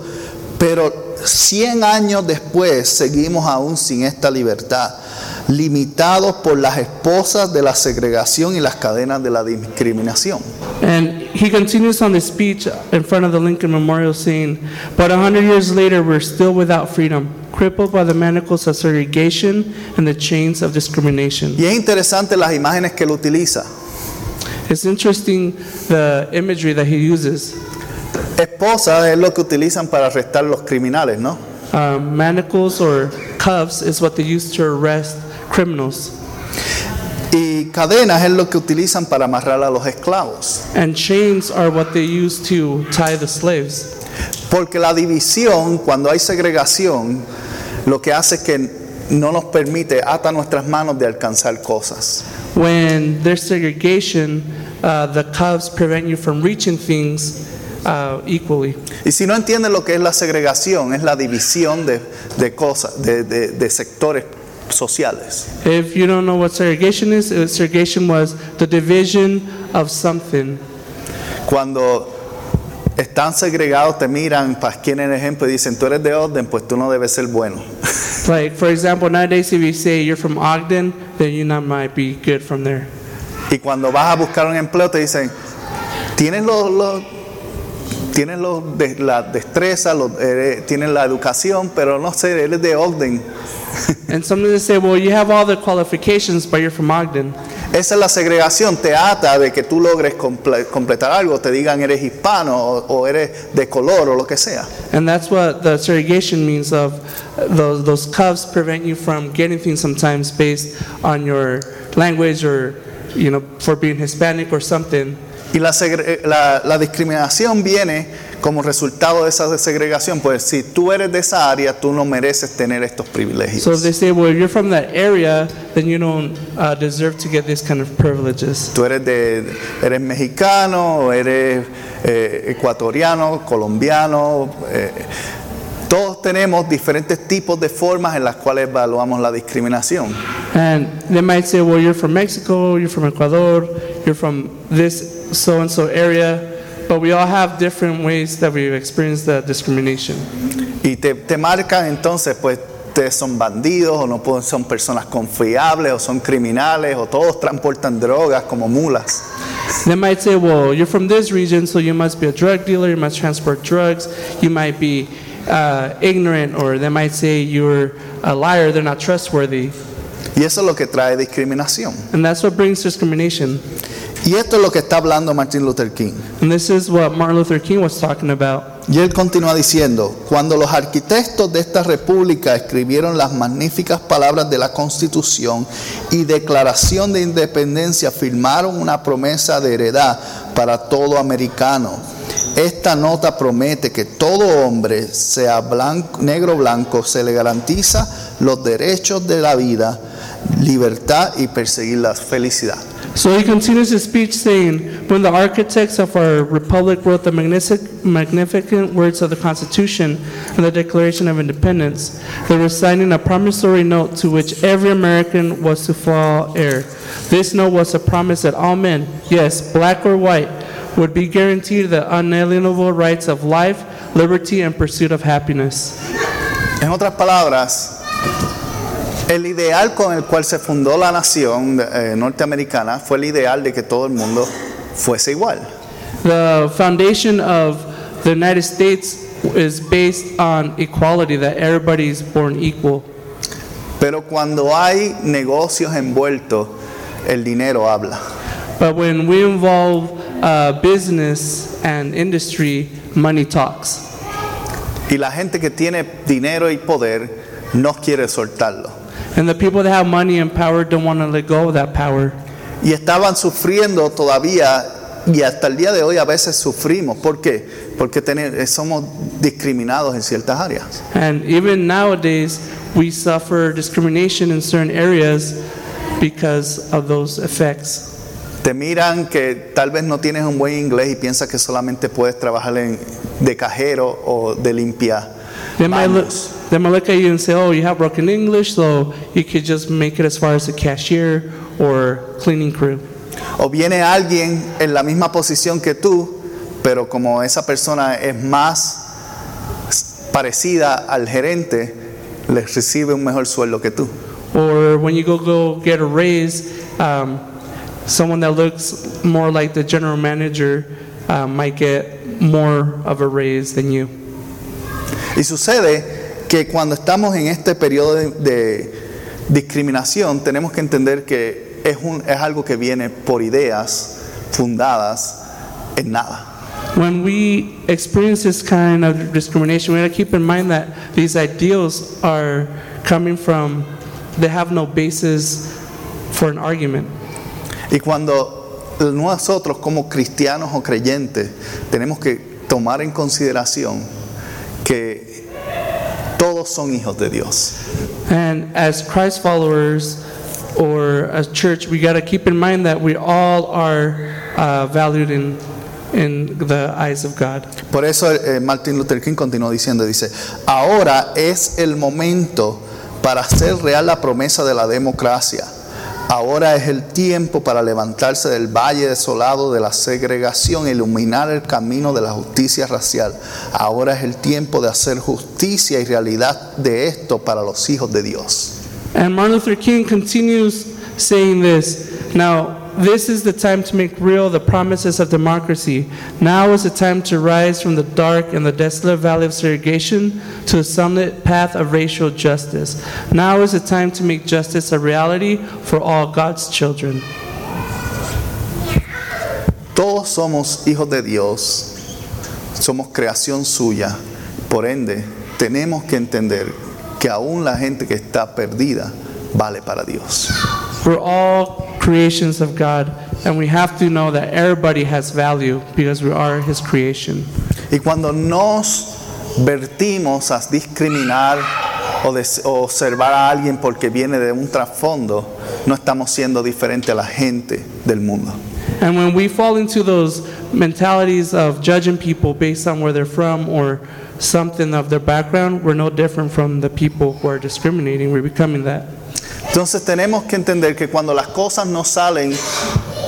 pero 100 años después seguimos aún sin esta libertad, limitados por las esposas de la segregación y las cadenas de la discriminación. And he continues on the speech in front of the Lincoln Memorial saying, But a hundred years later, we're still without freedom, crippled by the manacles of segregation and the chains of discrimination. Y es interesante las imágenes que él utiliza. It's interesting the imagery that he uses. Esposas es lo que utilizan para arrestar los criminales, ¿no? Um, manacles or cuffs is what they use to arrest criminals, Y cadenas es lo que utilizan para amarrar a los esclavos. and chains are what they use to tie the slaves. Porque la división, cuando hay segregación, lo que hace es que no nos permite, ata nuestras manos de alcanzar cosas. When there's segregation, uh, the cuffs prevent you from reaching things uh, equally. Y si no entienden lo que es la segregación, es la división de, de cosas, de, de- de sectores sociales. If you don't know what segregation is, uh, segregation was the division of something. Cuando están segregados, te miran, quien el ejemplo, y dicen, tú eres de orden, pues tú no debes ser bueno. *laughs* Like, for example, nowadays, if you say you're from Ogden, then you not might be good from there. Y cuando vas a buscar un empleo, te dicen, tienes los, los- tienes los de- la destreza, los- eres- tienes la educación, pero no sé, eres de orden. *laughs* And sometimes they say, well, you have all the qualifications, but you're from Ogden. Esa es la segregación, te ata de que tú logres comple- completar algo, te digan eres hispano o, o eres de color o lo que sea. And that's what the segregation means of uh, those, those cuffs prevent you from getting things sometimes based on your language or, you know, for being Hispanic or something. Y la, segre- la- la discriminación viene como resultado de esa segregación, pues si tú eres de esa área, tú no mereces tener estos privilegios. So if they say, well, if you're from that area, then you don't uh, deserve to get these kind of privileges. Tú eres, de, eres mexicano, eres eh, ecuatoriano, colombiano. eh, todos tenemos diferentes tipos de formas en las cuales evaluamos la discriminación. And they might say, well, you're from Mexico, you're from Ecuador, you're from this so and so area, but we all have different ways that we've experienced the discrimination. Y te, te marcan entonces, pues, ustedes son bandidos o no son personas confiables o son criminales o todos transportan drogas como mulas. They might say, well, you're from this region, so you must be a drug dealer, you must transport drugs, you might be uh, ignorant, or they might say you're a liar, they're not trustworthy. Y eso es lo que trae discriminación. And that's what brings discrimination. Y esto es lo que está hablando Martin Luther King. And this is what Martin Luther King was talking about. Y él continúa diciendo, cuando los arquitectos de esta república escribieron las magníficas palabras de la Constitución y Declaración de Independencia, firmaron una promesa de heredad para todo americano. Esta nota promete que todo hombre, sea blanco, negro o blanco, se le garantiza los derechos de la vida, libertad y perseguir la felicidad. So he continues his speech saying, When the architects of our republic wrote the magnific- magnificent words of the Constitution and the Declaration of Independence, they were signing a promissory note to which every American was to fall heir. This note was a promise that all men, yes, black or white, would be guaranteed the unalienable rights of life, liberty, and pursuit of happiness. En otras palabras, el ideal con el cual se fundó la nación eh, norteamericana fue el ideal de que todo el mundo fuese igual. The foundation of the United States is based on equality, that everybody is born equal. Pero cuando hay negocios envueltos, el dinero habla. But when we involve uh, business and industry, money talks. Y la gente que tiene dinero y poder no quiere soltarlo. And the people that have money and power don't want to let go of that power. Y estaban sufriendo todavía y hasta el día de hoy a veces sufrimos. ¿Por qué? Porque tener- somos discriminados en ciertas áreas. And even nowadays, we suffer discrimination in certain areas because of those effects. Te miran que tal vez no tienes un buen inglés y piensas que solamente puedes trabajar en- de cajero o de limpia. They might, look, they might look at you and say, oh, you have broken English, so you could just make it as far as a cashier or cleaning crew. O viene alguien en la misma posición que tú, pero como esa persona es más parecida al gerente, les recibe un mejor sueldo que tú. Or when you go, go get a raise, um, someone that looks more like the general manager uh, might get more of a raise than you. Y sucede que cuando estamos en este periodo de, de discriminación, tenemos que entender que es, un, es algo que viene por ideas fundadas en nada. When we experience this kind of discrimination, we have to keep in mind that these ideals are coming from, they have no basis for an argument. Y cuando nosotros como cristianos o creyentes tenemos que tomar en consideración que todos son hijos de Dios. And as Christ followers or as church, we got to keep in mind that we all are uh, valued in, in the eyes of God. Por eso eh, Martin Luther King continuó diciendo, dice, ahora es el momento para hacer real la promesa de la democracia. Ahora es el tiempo para levantarse del valle desolado de la segregación e iluminar el camino de la justicia racial. Ahora es el tiempo de hacer justicia y realidad de esto para los hijos de Dios. And Martin Luther King continues saying this Now, this is the time to make real the promises of democracy. Now is the time to rise from the dark and the desolate valley of segregation to the sunlit path of racial justice. Now is the time to make justice a reality for all God's children. Todos somos hijos de Dios, somos creación suya, por ende tenemos que entender que aún la gente que está perdida vale para Dios. We're all creations of God, and we have to know that everybody has value because we are His creation. Y cuando nos vertimos a discriminar o, observar a alguien porque viene de un trasfondo, no estamos siendo diferentes a la gente del mundo. And when we fall into those mentalities of judging people based on where they're from or something of their background, we're no different from the people who are discriminating. We're becoming that. Entonces tenemos que entender que cuando las cosas no salen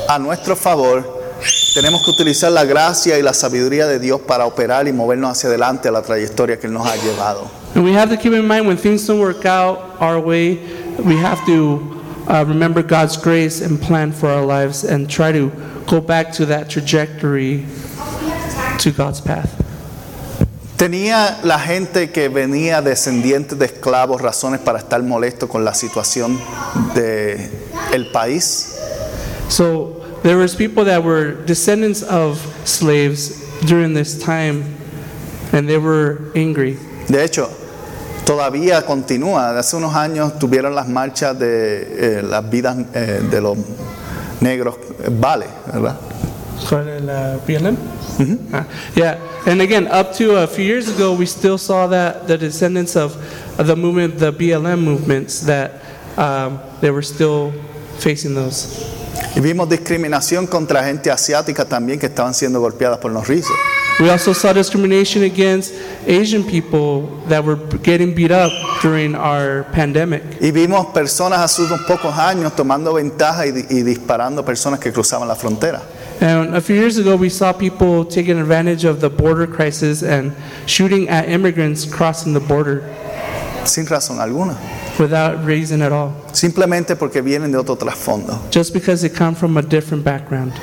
a nuestro favor, tenemos que utilizar la gracia y la sabiduría de Dios para operar y movernos hacia adelante a la trayectoria que Él nos ha llevado. And we have to keep in mind when things don't work out our way, we have to uh, remember God's grace and plan for our lives and try to go back to that trajectory to God's path. Tenía la gente que venía descendientes de esclavos razones para estar molesto con la situación del el país. So, there was people that were descendants of slaves during this time, and they were angry. De hecho, todavía continúa. Hace unos años tuvieron las marchas de eh, las vidas eh, de los negros, vale, ¿verdad? ¿Cuál es la BLM? Ah, yeah, and again, up to a few years ago, we still saw that the descendants of of the movement, the BLM movements, that um, they were still facing those. Y vimos discriminación contra gente asiática también que estaban siendo golpeadas por los rizos. We also saw discrimination against Asian people that were getting beat up during our pandemic. Y vimos personas hace unos pocos años tomando ventaja y, y disparando personas que cruzaban la frontera. And a few years ago, we saw people taking advantage of the border crisis and shooting at immigrants crossing the border Sin razón alguna. without reason at all, Simplemente porque vienen de otro trasfondo. just because they come from a different background.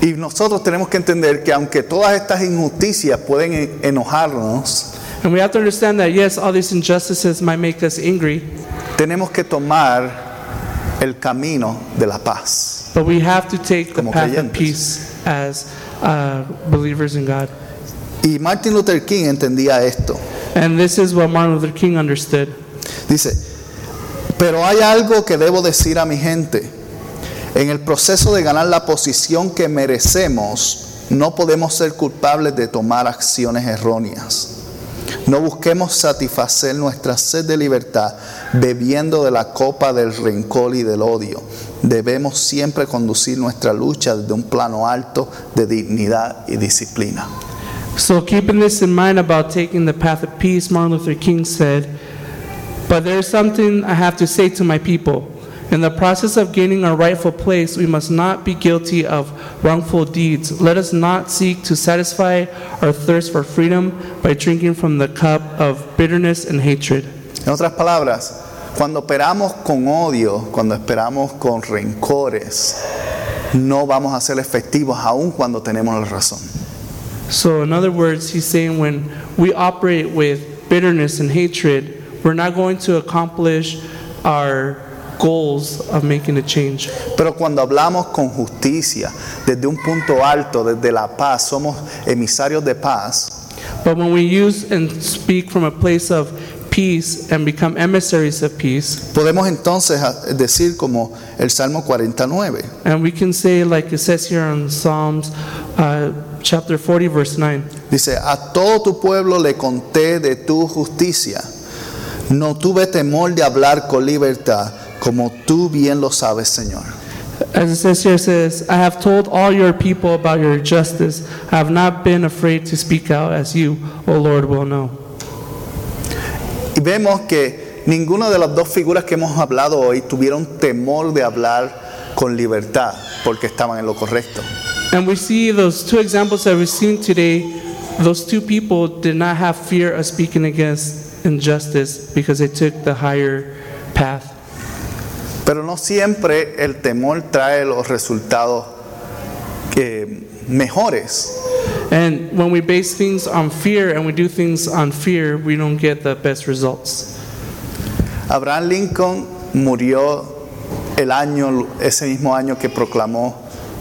Y nosotros tenemos que entender que aunque todas estas injusticias pueden en- enojarnos, And we have to understand that, yes, all these injustices might make us angry, tenemos que tomar el camino de la paz. But we have to take the Como path creyentes. of peace as uh, believers in God. Y Martin Luther King entendía esto. And this is what Martin Luther King understood. Dice, pero hay algo que debo decir a mi gente. En el proceso de ganar la posición que merecemos, no podemos ser culpables de tomar acciones erróneas. No busquemos satisfacer nuestra sed de libertad bebiendo de la copa del rencor y del odio. Debemos siempre conducir nuestra lucha desde un plano alto de dignidad y disciplina. So, keeping this in mind about taking the path of peace, Martin Luther King said, But there is something I have to say to my people. In the process of gaining our rightful place, we must not be guilty of wrongful deeds. Let us not seek to satisfy our thirst for freedom by drinking from the cup of bitterness and hatred. En otras palabras, cuando operamos con odio, cuando esperamos con rencores, no vamos a ser efectivos aun cuando tenemos la razón. So, in other words, he's saying when we operate with bitterness and hatred, we're not going to accomplish our goals of making a change. Pero cuando hablamos con justicia, desde un punto alto, desde la paz, somos emisarios de paz, But when we use and speak from a place of peace and become emissaries of peace, podemos entonces decir como el Salmo 49, and we can say, like it says here in Psalms uh, chapter 40, verse 9, dice, a todo tu pueblo le conté de tu justicia, no tuve temor de hablar con libertad, como tú bien lo sabes, Señor. as it says here, it says, I have told all your people about your justice. I have not been afraid to speak out as you, O Lord, will know. Y vemos que ninguna de las dos figuras que hemos hablado hoy tuvieron temor de hablar con libertad porque estaban en lo correcto. And we see those two examples that we've seen today, those two people did not have fear of speaking against injustice because they took the higher path. Pero no siempre el temor trae los resultados eh, mejores. And when we base things on fear and we do things on fear, we don't get the best results. Abraham Lincoln murió el año, ese mismo año que proclamó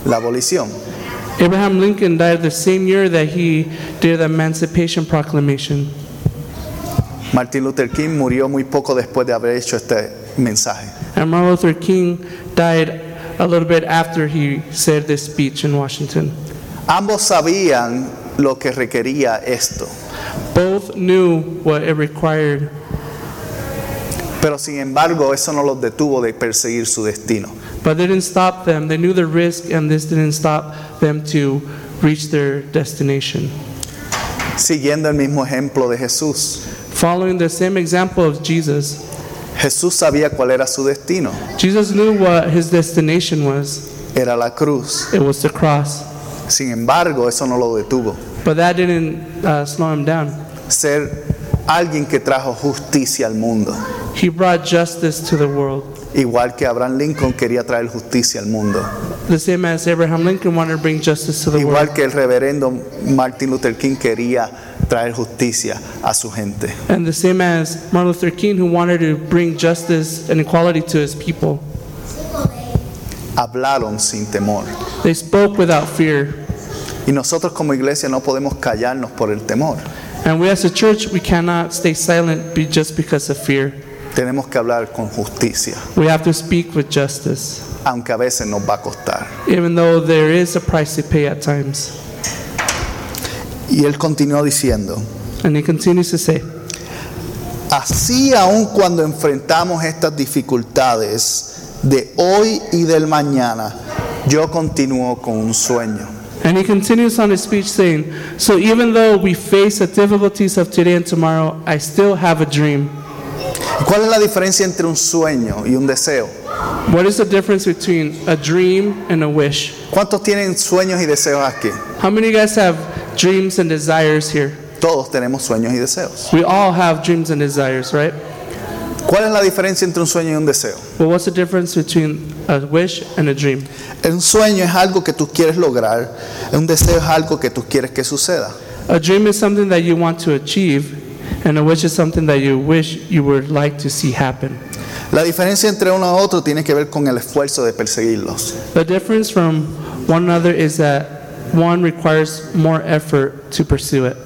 la abolición. Abraham Lincoln died the same year that he did the Emancipation Proclamation. Martin Luther King murió muy poco después de haber hecho este mensaje. And Martin Luther King died a little bit after he said this speech in Washington. Ambos sabían lo que requería esto, Both knew what it required, pero sin embargo eso no los detuvo de perseguir su destino. but they didn't stop them. They knew the risk, and this didn't stop them to reach their destination. Siguiendo el mismo ejemplo de Jesús. Following the same example of Jesus, Jesús sabía cuál era su destino. Jesus knew what his destination was. Era la cruz. It was the cross. Sin embargo, eso no lo detuvo. But that didn't uh, slow him down. Ser alguien que trajo justicia al mundo. He brought justice to the world, Igual que Abraham Lincoln quería traer justicia al mundo. the same as Abraham Lincoln wanted to bring justice to the world. Igual que el reverendo Martin Luther King quería traer justicia a su gente. And the same as Martin Luther King, who wanted to bring justice and equality to his people. hablaron sin temor. They spoke without fear. Y nosotros como iglesia no podemos callarnos por el temor. And we as a church, we cannot stay silent be just because of fear. Tenemos que hablar con justicia, We have to speak with justice, aunque a veces nos va a costar. even though there is a price to pay at times. Y él continuó diciendo, And he continues to say, así aun cuando enfrentamos estas dificultades de hoy y del mañana, yo continúo con un sueño. and he continues on his speech saying, So even though we face the difficulties of today and tomorrow, I still have a dream. ¿Cuál es la diferencia entre un sueño y un deseo? What is the difference between a dream and a wish? ¿Cuántos tienen sueños y deseos aquí? How many of you guys have dreams and desires here? Todos tenemos sueños y deseos. We all have dreams and desires, right? ¿Cuál es la diferencia entre un sueño y un deseo? But what's the difference between a wish and a dream? Un sueño es algo que tú quieres lograr, un deseo es algo que tú quieres que suceda. A dream is something that you want to achieve, and a wish is something that you wish you would like to see happen. La diferencia entre uno y otro tiene que ver con el esfuerzo de perseguirlos. The difference from one another is that one requires more effort to pursue it.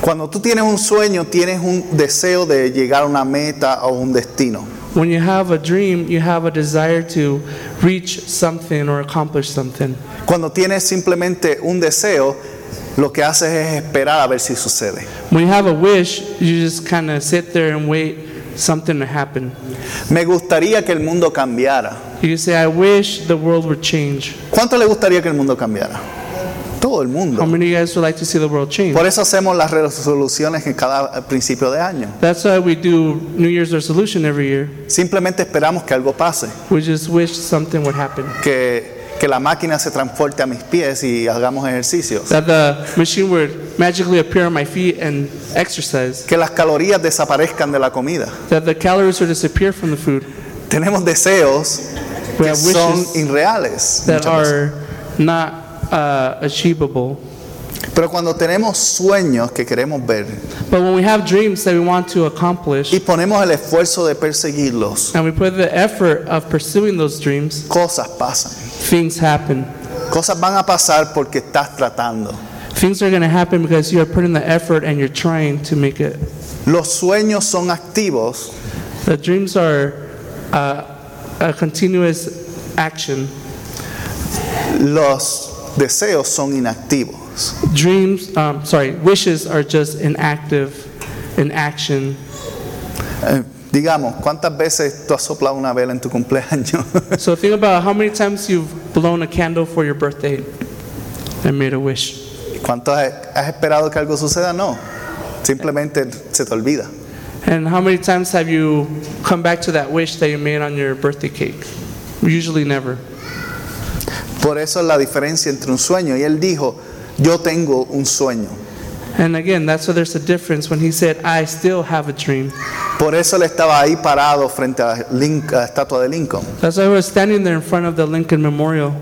Cuando tú tienes un sueño, tienes un deseo de llegar a una meta o un destino. When you have a dream, you have a desire to reach something or accomplish something. Cuando tienes simplemente un deseo, lo que haces es esperar a ver si sucede. When you have a wish, you just kind of sit there and wait something to happen. Me gustaría que el mundo cambiara. You say, I wish the world would change. ¿Cuánto le gustaría que el mundo cambiara? Todo el How mundo. many of you guys would like to see the world change? Por eso hacemos las resoluciones en cada principio de año. That's why we do New Year's resolution every year. Simplemente esperamos que algo pase, We just wish something would happen. que, que la máquina se transporte a mis pies y hagamos ejercicios, That the machine would magically appear on my feet and exercise. que las calorías desaparezcan de la comida. That the calories would disappear from the food. Tenemos deseos que have son irreales. that are not uh, achievable. Pero cuando tenemos sueños que queremos ver But when we have dreams that we want to accomplish y ponemos el esfuerzo de perseguirlos, and we put the effort of pursuing those dreams, cosas pasan. things happen. Cosas van a pasar porque estás tratando. Things are going to happen because you are putting the effort and you're trying to make it. Los sueños son activos The dreams are uh, a continuous action. los deseos son inactivos. Dreams, um, sorry, wishes are just inactive, in action. Eh, digamos, ¿cuántas veces tú has soplado una vela en tu cumpleaños? *laughs* So think about how many times you've blown a candle for your birthday and made a wish. ¿Cuánto has has esperado que algo suceda? No. Simplemente se te olvida. And how many times have you come back to that wish that you made on your birthday cake? Usually never. Por eso es la diferencia entre un sueño. Y él dijo, yo tengo un sueño. And again, that's why there's a difference when he said, I still have a dream. Por eso él estaba ahí parado frente a la estatua de Lincoln. That's why I was standing there in front of the Lincoln Memorial.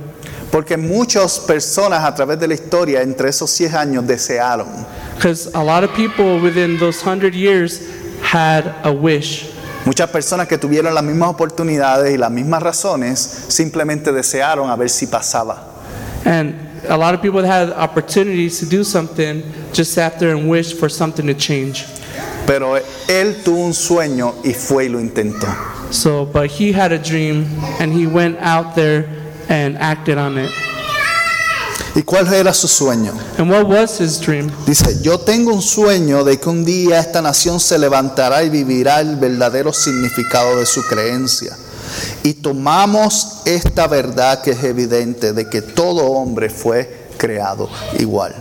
Porque muchas personas a través de la historia, entre esos 10 años, desearon. Because a lot of people within those hundred years had a wish. Muchas personas que tuvieron las mismas oportunidades y las mismas razones, simplemente desearon a ver si pasaba. And a lot of people that had opportunities to do something just sat there and wished for something to change. Pero él tuvo un sueño y fue y lo intentó. So, but he had a dream and he went out there and acted on it. ¿Y cuál era su sueño? And what was his dream? Dice, yo tengo un sueño de que un día esta nación se levantará y vivirá el verdadero significado de su creencia. Y tomamos esta verdad que es evidente de que todo hombre fue creado igual.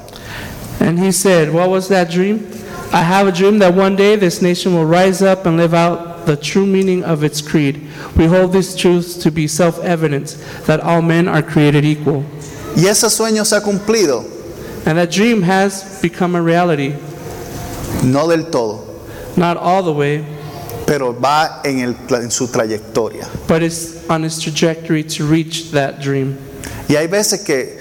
And he said, What was that dream? I have a dream that one day this nation will rise up and live out the true meaning of its creed. We hold these truths to be self evident that all men are created equal. Y ese sueño se ha cumplido, And that dream has become a reality. no del todo, Not all the way, pero va en, el- en su trayectoria. but it's on its trajectory to reach that dream. Y hay veces que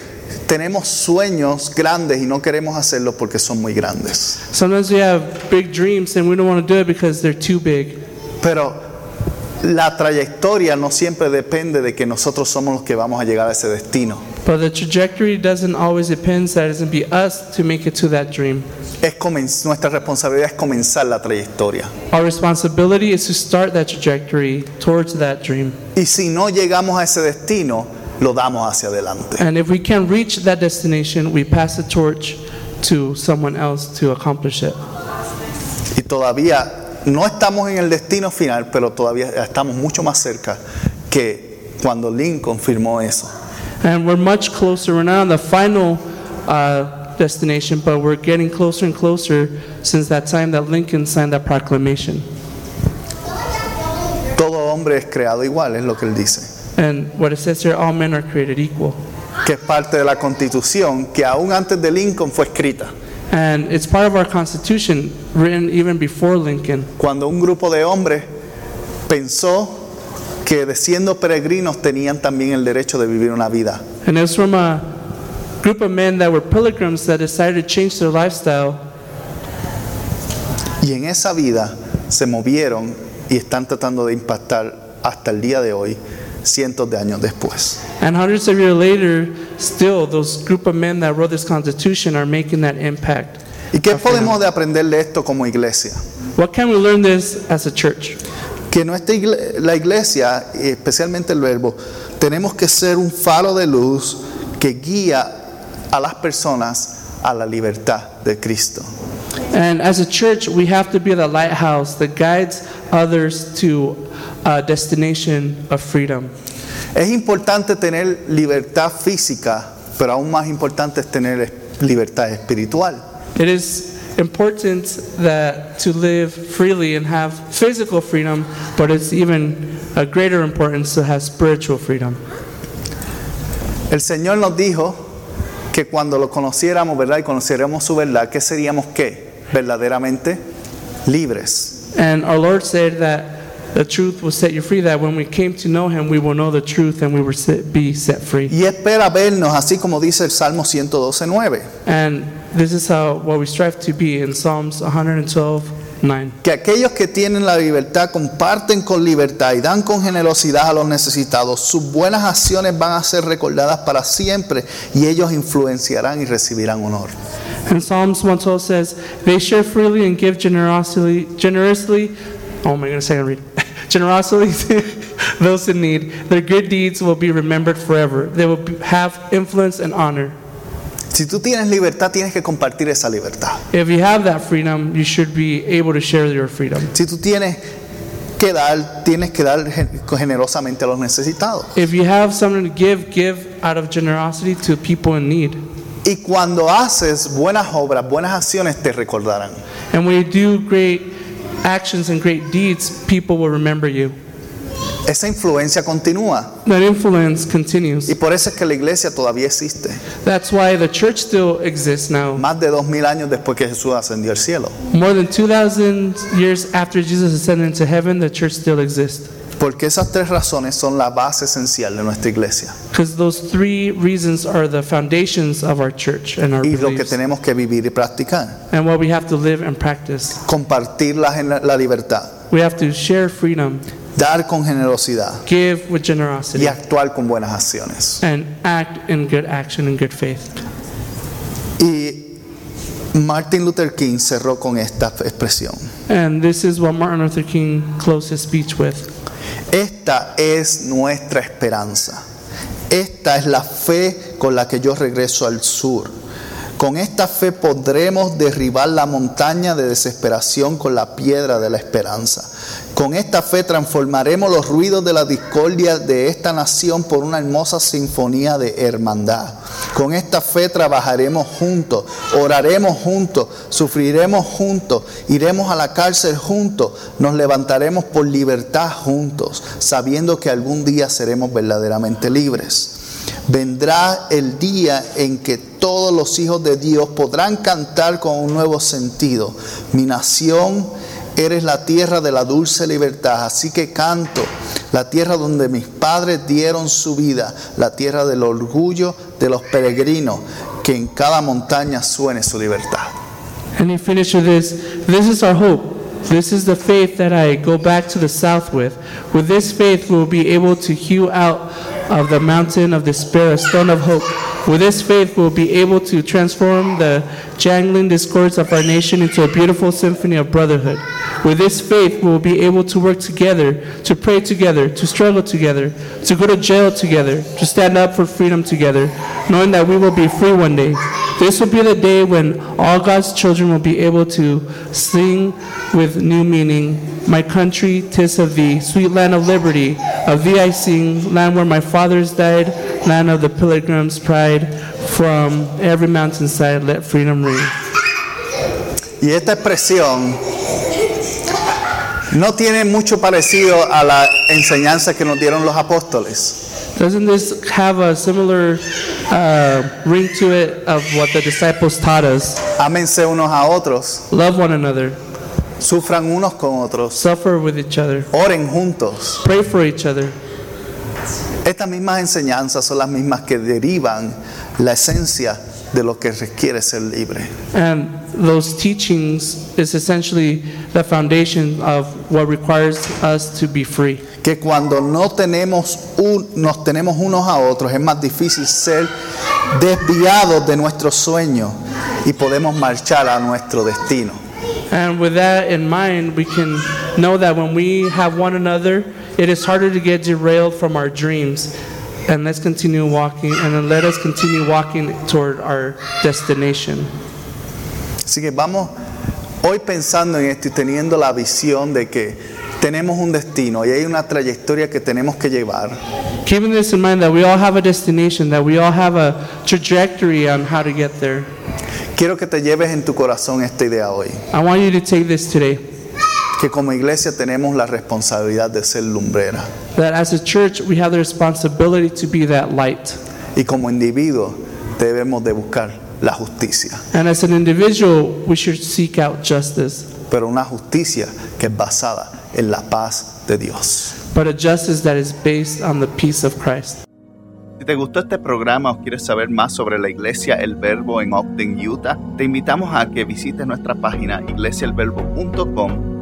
tenemos sueños grandes y no queremos hacerlos porque son muy grandes. Sometimes we have big dreams and we don't want to do it because they're too big. Pero La trayectoria no siempre depende de que nosotros somos los que vamos a llegar a ese destino. But the trajectory doesn't always depend that it's be us to make it to that dream. Es nuestra responsabilidad es comenzar la trayectoria. Our responsibility is to start that trajectory towards that dream. Y si no llegamos a ese destino, lo damos hacia adelante. And if we can reach that destination, we pass the torch to someone else to accomplish it. Y todavía no estamos en el destino final, pero todavía estamos mucho más cerca que cuando Lincoln firmó eso. And we're much closer. We're not on the final uh, destination, but we're getting closer and closer since that time that Lincoln signed that proclamation. Todo hombre es creado igual, es lo que él dice. And what it says here, all men are created equal. Que es parte de la constitución que aún antes de Lincoln fue escrita. And it's part of our Constitution, written even before Lincoln. Cuando un grupo de hombres pensó que de siendo peregrinos tenían también el derecho de vivir una vida. And it was from a group of men that were pilgrims that decided to change their lifestyle. Y en esa vida se movieron y están tratando de impactar hasta el día de hoy, cientos de años después. And hundreds of years later, still, those group of men that wrote this Constitution are making that impact. ¿Y qué podemos de aprender de esto como iglesia? What can we learn this as a church? Que nuestra igle- la iglesia, especialmente el verbo, tenemos que ser un faro de luz que guía a las personas a la libertad de Cristo. And as a church, we have to be the lighthouse that guides others to a destination of freedom. Es importante tener libertad física, pero aún más importante es tener libertad espiritual. It is important that to live freely and have physical freedom, but it's even a greater importance to have spiritual freedom. El Señor nos dijo que cuando lo conociéramos, ¿verdad? Y conociéramos su verdad, que seríamos qué? Verdaderamente libres. And our Lord said that the truth will set you free, that when we came to know Him, we will know the truth and we will be set free. Y espera vernos, así como dice el Salmo 112.9, And this is how what we strive to be in Psalms 112 9. que aquellos que tienen la libertad comparten con libertad y dan con generosidad a los necesitados. Sus buenas acciones van a ser recordadas para siempre y ellos influenciarán y recibirán honor. And Psalms 112 says, They share freely and give generosity, generously. Oh my goodness, I can read. *laughs* generosity to *laughs* those in need. Their good deeds will be remembered forever. They will have influence and honor. Si tú tienes libertad, tienes que compartir esa libertad. If you have that freedom, you should be able to share your freedom. Si tú tienes que dar, tienes que dar gen- generosamente a los necesitados. If you have something to give, give out of generosity to people in need. Y cuando haces buenas obras, buenas acciones, te recordarán. And when you do great actions and great deeds, people will remember you. Esa influencia continúa. That influence continues. Y por eso es que la iglesia todavía existe. That's why the church still exists now. Más de dos mil años después que Jesús ascendió al cielo. More than 2,000 years after Jesus ascended into heaven, the church still exists. Porque esas tres razones son la base esencial de nuestra iglesia. Because those three reasons are the foundations of our church and our Y lo que beliefs, tenemos que vivir y practicar. and what we have to live and practice. Compartir la, la libertad. We have to share freedom, Dar con generosidad. give with Y generosity, actuar con buenas acciones. and act in good action and good faith. Y Martin Luther King cerró con esta expresión. And this is what Martin Luther King closed his speech with. Esta es nuestra esperanza. Esta es la fe con la que yo regreso al sur. Con esta fe podremos derribar la montaña de desesperación con la piedra de la esperanza. Con esta fe transformaremos los ruidos de la discordia de esta nación por una hermosa sinfonía de hermandad. Con esta fe trabajaremos juntos, oraremos juntos, sufriremos juntos, iremos a la cárcel juntos, nos levantaremos por libertad juntos, sabiendo que algún día seremos verdaderamente libres. Vendrá el día en que todos los hijos de Dios podrán cantar con un nuevo sentido. Mi nación, eres la tierra de la dulce libertad, así que canto, la tierra donde mis padres dieron su vida, la tierra del orgullo de los peregrinos, que en cada montaña suene su libertad. And he finished with this This is our hope, This is the faith that I go back to the south with. With this faith, we will be able to hew out of the mountain of despair a stone of hope. With this faith, we will be able to transform the jangling discords of our nation into a beautiful symphony of brotherhood. With this faith, we will be able to work together, to pray together, to struggle together, to go to jail together, to stand up for freedom together, knowing that we will be free one day. This will be the day when all God's children will be able to sing with new meaning. My country, tis of thee, sweet land of liberty, of thee I sing, land where my fathers died, land of the pilgrim's pride, from every mountainside let freedom ring. Y esta expresión no tiene mucho parecido a la enseñanza que nos dieron los apóstoles. Doesn't this have a similar uh, ring to it of what the disciples taught us? Ámense unos a otros, Love one another, sufran unos con otros, suffer with each other, oren juntos. pray for each other. Estas mismas enseñanzas son las mismas que derivan la esencia de lo que requiere ser libre. And those teachings is essentially the foundation of what requires us to be free. Que cuando no tenemos un- nos tenemos unos a otros es más difícil ser desviados de nuestro sueño y podemos marchar a nuestro destino. And with that in mind, we can know that when we have one another, it is harder to get derailed from our dreams. And let's continue walking, and then let us continue walking toward our destination. Así que vamos hoy pensando en esto y teniendo la visión de que tenemos un destino y hay una trayectoria que tenemos que llevar. Keeping this in mind that we all have a destination, that we all have a trajectory on how to get there. Quiero que te lleves en tu corazón esta idea hoy, I want you to take this today que como iglesia tenemos la responsabilidad de ser lumbrera that as a church, we have the responsibility to be that light. y como individuos debemos de buscar la justicia, And as an individual, we should seek out justice, pero una justicia que es basada en la paz de Dios. but a justice that is based on the peace of Christ. Si te gustó este programa o quieres saber más sobre la iglesia El Verbo en Ogden, Utah, te invitamos a que visites nuestra página iglesiaelverbo.com